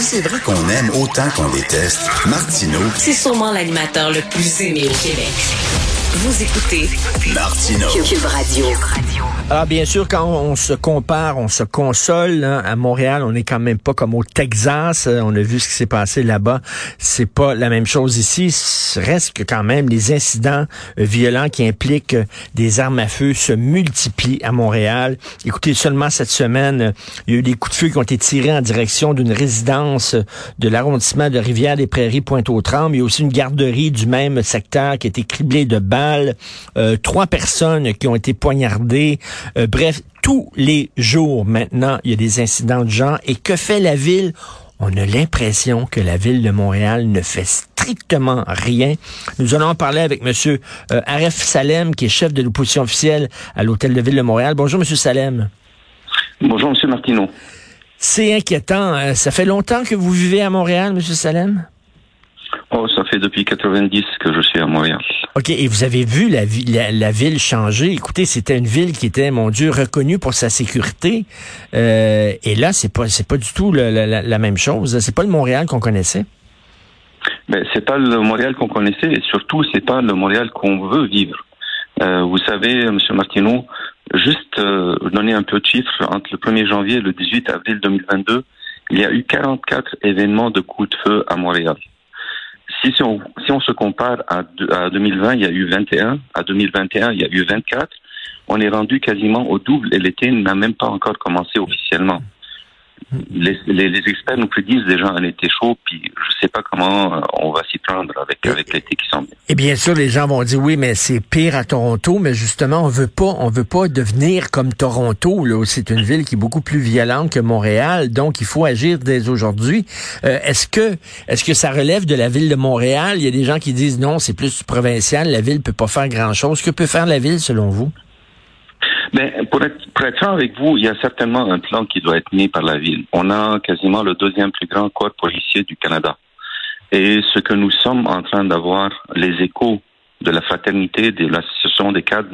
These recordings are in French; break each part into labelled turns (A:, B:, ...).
A: Si c'est vrai qu'on aime autant qu'on déteste, Martineau,
B: C'est sûrement l'animateur le plus aimé au Québec. Vous écoutez
A: Martineau.
B: Cube Radio.
C: Alors bien sûr, quand on se compare, on se console. hein, à Montréal, on n'est quand même pas comme au Texas. Euh, On a vu ce qui s'est passé là-bas. C'est pas la même chose ici. Reste que quand même les incidents euh, violents qui impliquent euh, des armes à feu se multiplient à Montréal. Écoutez, seulement cette semaine, il y a eu des coups de feu qui ont été tirés en direction d'une résidence de l'arrondissement de Rivière-des-Prairies, Pointe-aux-Trembles. Il y a aussi une garderie du même secteur qui a été criblée de balles. Trois personnes qui ont été poignardées. Euh, bref, tous les jours maintenant, il y a des incidents de genre. Et que fait la ville? On a l'impression que la ville de Montréal ne fait strictement rien. Nous allons en parler avec M. Aref Salem, qui est chef de l'opposition officielle à l'Hôtel de Ville de Montréal. Bonjour, M. Salem.
D: Bonjour, Monsieur Martineau.
C: C'est inquiétant. Euh, Ça fait longtemps que vous vivez à Montréal, M. Salem?
D: Fait depuis 90 que je suis à Montréal.
C: OK, et vous avez vu la, vi- la, la ville changer? Écoutez, c'était une ville qui était, mon Dieu, reconnue pour sa sécurité. Euh, et là, c'est pas c'est pas du tout la, la- la même chose. C'est pas le Montréal qu'on connaissait.
D: Mais c'est pas le Montréal qu'on connaissait et surtout c'est pas le Montréal qu'on veut vivre. Euh, vous savez, Monsieur Martineau, juste euh, donner un peu de chiffres entre le 1er janvier et le 18 avril 2022, il y a eu 44 événements de coups de feu à Montréal. Si, on, si on se compare à, à 2020, il y a eu 21, à 2021, il y a eu 24, on est rendu quasiment au double et l'été n'a même pas encore commencé officiellement. Les, les, les experts nous prédisent déjà un été chaud, puis je sais pas comment euh, on va s'y prendre avec, avec l'été qui s'en vient.
C: Et bien sûr, les gens vont dire oui, mais c'est pire à Toronto, mais justement, on veut pas, on veut pas devenir comme Toronto. Là, c'est une ville qui est beaucoup plus violente que Montréal, donc il faut agir dès aujourd'hui. Euh, est-ce que, est-ce que ça relève de la ville de Montréal? Il y a des gens qui disent non, c'est plus provincial, la ville peut pas faire grand chose. Que peut faire la ville selon vous?
D: Mais pour être, pour être franc avec vous, il y a certainement un plan qui doit être mis par la ville. On a quasiment le deuxième plus grand corps policier du Canada. Et ce que nous sommes en train d'avoir, les échos de la fraternité, de l'association des cadres,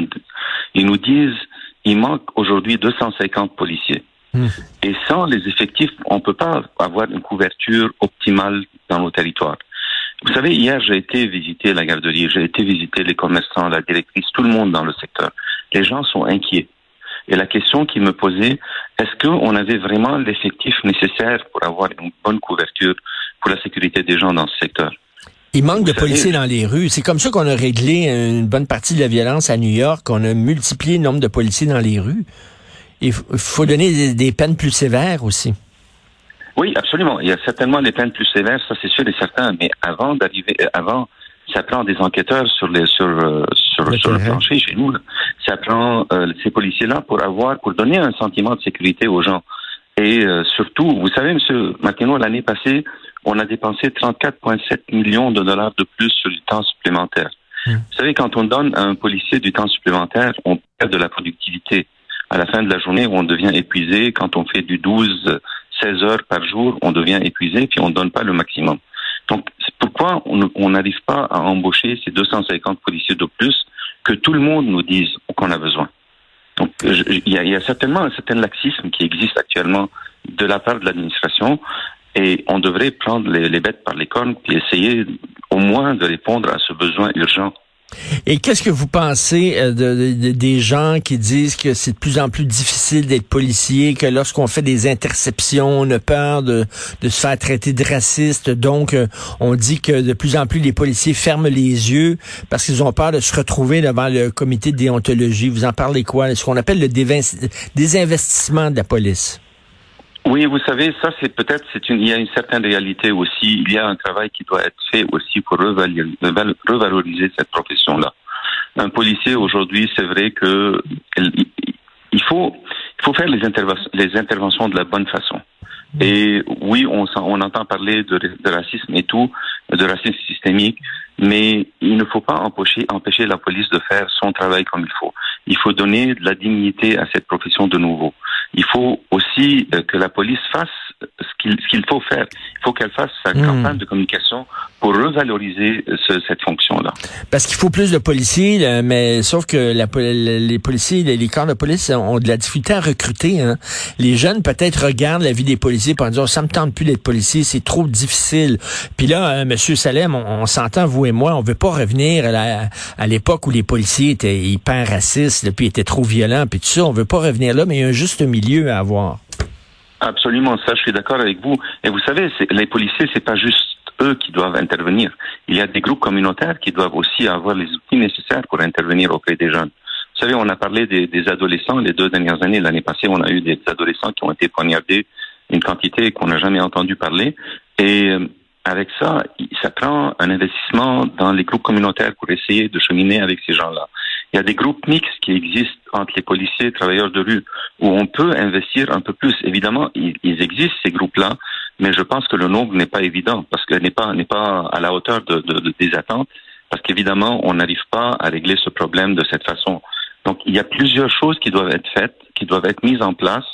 D: ils nous disent il manque aujourd'hui 250 policiers.
C: Hmm.
D: Et sans les effectifs, on ne peut pas avoir une couverture optimale dans nos territoires. Vous savez, hier, j'ai été visiter la garderie, j'ai été visiter les commerçants, la directrice, tout le monde dans le secteur. Les gens sont inquiets. Et la question qu'ils me posaient, est-ce qu'on avait vraiment l'effectif nécessaire pour avoir une bonne couverture pour la sécurité des gens dans ce secteur?
C: Il manque de policiers dans les rues. C'est comme ça qu'on a réglé une bonne partie de la violence à New York. On a multiplié le nombre de policiers dans les rues. Il faut donner des, des peines plus sévères aussi.
D: Oui, absolument. Il y a certainement les peines plus sévères, ça c'est sûr et certain. Mais avant d'arriver, euh, avant, ça prend des enquêteurs sur les sur euh, sur,
C: Le
D: sur le plancher chez nous. Ça prend euh, ces policiers-là pour avoir pour donner un sentiment de sécurité aux gens. Et euh, surtout, vous savez, Monsieur Martineau, l'année passée, on a dépensé 34,7 millions de dollars de plus sur du temps supplémentaire.
C: Hmm.
D: Vous savez, quand on donne à un policier du temps supplémentaire, on perd de la productivité. À la fin de la journée, on devient épuisé. Quand on fait du 12, 16 heures par jour, on devient épuisé, puis on ne donne pas le maximum. Donc, pourquoi on n'arrive pas à embaucher ces 250 policiers de plus que tout le monde nous dise qu'on a besoin. Donc, je- il y, a, il y a certainement un certain laxisme qui existe actuellement de la part de l'administration et on devrait prendre les, les bêtes par les cornes et essayer au moins de répondre à ce besoin urgent.
C: Et qu'est-ce que vous pensez euh, de, de- des gens qui disent que c'est de plus en plus difficile d'être policier, que lorsqu'on fait des interceptions, on a peur de, de se faire traiter de raciste. Donc, euh, on dit que de plus en plus les policiers ferment les yeux parce qu'ils ont peur de se retrouver devant le comité de déontologie. Vous en parlez quoi? Ce qu'on appelle le désinvestissement de la police.
D: Oui, vous savez, ça c'est peut-être c'est une il y a une certaine réalité aussi. Il y a un travail qui doit être fait aussi pour revaloriser, cette profession-là. Un policier aujourd'hui, c'est vrai que il faut il faut faire les, interventions les interventions de la bonne façon. Et oui, on, entend parler de, de racisme et tout, de racisme systémique, mais il ne faut pas empêcher, empêcher la police de faire son travail comme il faut. Il faut donner de la dignité à cette profession de nouveau. Il faut aussi euh, que la police fasse ce qu'il faut faire. Il faut qu'elle fasse sa
C: Hmm.
D: campagne de communication pour revaloriser ce- cette fonction-là.
C: Parce qu'il faut plus de policiers, là, mais sauf que la, les policiers, les, les corps de police ont de la difficulté à recruter. Hein. Les jeunes peut-être regardent la vie des policiers pour dire ça me tente plus d'être policier, c'est trop difficile. Puis là, euh, Monsieur Salem, on, on s'entend vous et moi, on veut pas revenir à l'époque où les policiers étaient hyper racistes, là, puis étaient trop violents, puis tout ça. On veut pas revenir là, mais il y a un juste milieu à avoir.
D: Absolument, ça, je suis d'accord avec vous. Et vous savez, les policiers, c'est pas juste eux qui doivent intervenir. Il y a des groupes communautaires qui doivent aussi avoir les outils nécessaires pour intervenir auprès des jeunes. Vous savez, on a parlé des, des adolescents les deux dernières années. L'année passée, on a eu des adolescents qui ont été poignardés, une quantité qu'on n'a jamais entendu parler. Et euh, avec ça, ça prend un investissement dans les groupes communautaires pour essayer de cheminer avec ces gens-là. Il y a des groupes mixtes qui existent entre les policiers et travailleurs de rue où on peut investir un peu plus. Évidemment, ils, ils existent ces groupes-là, mais je pense que le nombre n'est pas évident parce qu'elle n'est pas n'est pas à la hauteur de, de- de- des attentes parce qu'évidemment, on n'arrive pas à régler ce problème de cette façon. Donc, il y a plusieurs choses qui doivent être faites, qui doivent être mises en place,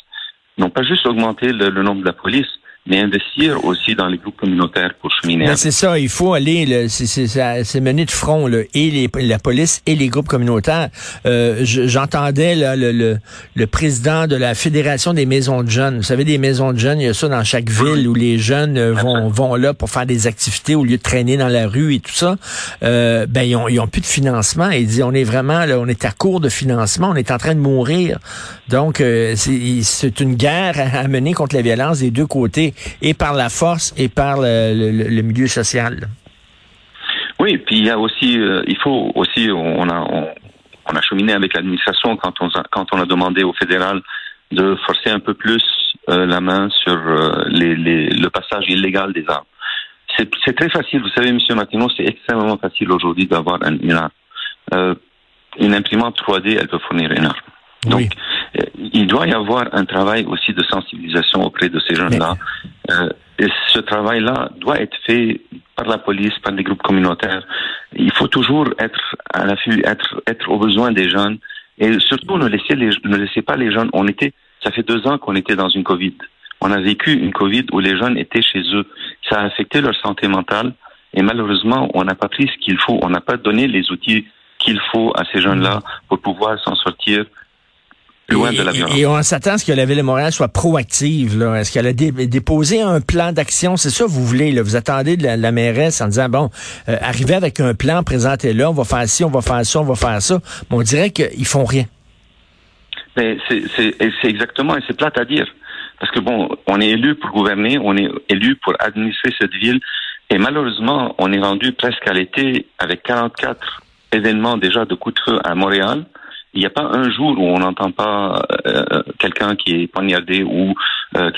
D: non pas juste augmenter le, le nombre de la police, mais investir aussi dans les groupes communautaires pour cheminer.
C: C'est ça, il faut aller, c'est- c'est ça- c'est mené de front, là, et les, la police et les groupes communautaires. Euh, je- J'entendais le, le, le président de la Fédération des maisons de jeunes. Vous savez, des maisons de jeunes, il y a ça dans chaque ville où les jeunes euh, vont, vont là pour faire des activités au lieu de traîner dans la rue et tout ça. Euh, ben, ils ont, ils ont plus de financement. Il dit, on est vraiment, là, on est à court de financement, on est en train de mourir. Donc, euh, c'est une guerre à mener contre la violence des deux côtés, et par la force et par le, le- le milieu social.
D: Oui, puis il y a aussi, euh, il faut aussi, on a, on, on a cheminé avec l'administration quand on, a, quand on a demandé au fédéral de forcer un peu plus euh, la main sur euh, les, les, le passage illégal des armes. C'est très facile, vous savez, Monsieur Martineau, c'est extrêmement facile aujourd'hui d'avoir un- une arme. Une imprimante 3D, elle peut fournir une arme. Donc,
C: Oui.
D: il doit y avoir un travail aussi de sensibilisation auprès de ces jeunes-là. Euh, et ce travail-là doit être fait par la police, par des groupes communautaires. Il faut toujours être à l'affût, être, être aux besoins des jeunes. Et surtout, ne laissez, les, ne laissez pas les jeunes. On était, ça fait deux ans qu'on était dans une Covid. On a vécu une Covid où les jeunes étaient chez eux. Ça a affecté leur santé mentale. Et malheureusement, on n'a pas pris ce qu'il faut. On n'a pas donné les outils qu'il faut à ces jeunes-là pour pouvoir s'en sortir loin
C: et,
D: de la
C: et-
D: violence.
C: et on s'attend à ce que la Ville de Montréal soit proactive. là. Est-ce qu'elle a dé- déposé un plan d'action? C'est ça que vous voulez. Là. Vous attendez de la, la mairesse en disant, bon, euh, arrivez avec un plan, présentez-le, on va faire ci, on va faire ça, on va faire ça. Mais on dirait qu'ils font rien.
D: C'est exactement, et c'est plate à dire. Parce que bon, on est élu pour gouverner, on est élu pour administrer cette ville, et malheureusement, on est rendu presque à l'été avec 44 événements déjà de coups de feu à Montréal. Il n'y a pas un jour où on n'entend pas euh, quelqu'un qui est poignardé ou euh,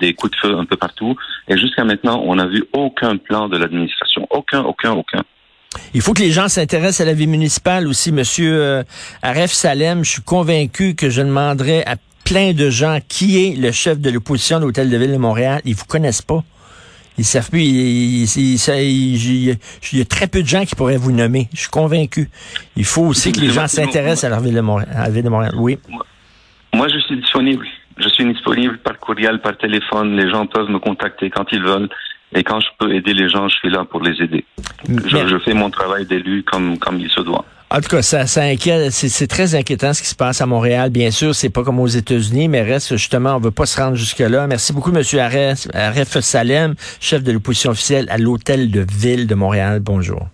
D: des, coups de feu un peu partout. Et jusqu'à maintenant, on n'a vu aucun plan de l'administration. Aucun, aucun, aucun.
C: Il faut que les gens s'intéressent à la vie municipale aussi. Monsieur euh, Aref Salem, je suis convaincu que je demanderai à plein de gens qui est le chef de l'opposition de l'Hôtel de Ville de Montréal. Ils vous connaissent pas. Ils savent plus. Il y a très peu de gens qui pourraient vous nommer. Je suis convaincu. Il faut aussi que les gens s'intéressent à la ville de Montréal. À la ville de Montréal. Oui.
D: Moi, je suis disponible. Je suis disponible par courriel, par téléphone. Les gens peuvent me contacter quand ils veulent. Et quand je peux aider les gens, je suis là pour les aider. Je, je fais mon travail d'élu comme, comme il se doit.
C: En tout cas, ça, ça inquiète. C'est, très inquiétant ce qui se passe à Montréal. Bien sûr, c'est pas comme aux États-Unis, mais reste justement, on veut pas se rendre jusque-là. Merci beaucoup, Monsieur Aref, Aref Salem, chef de l'opposition officielle à l'Hôtel de Ville de Montréal. Bonjour.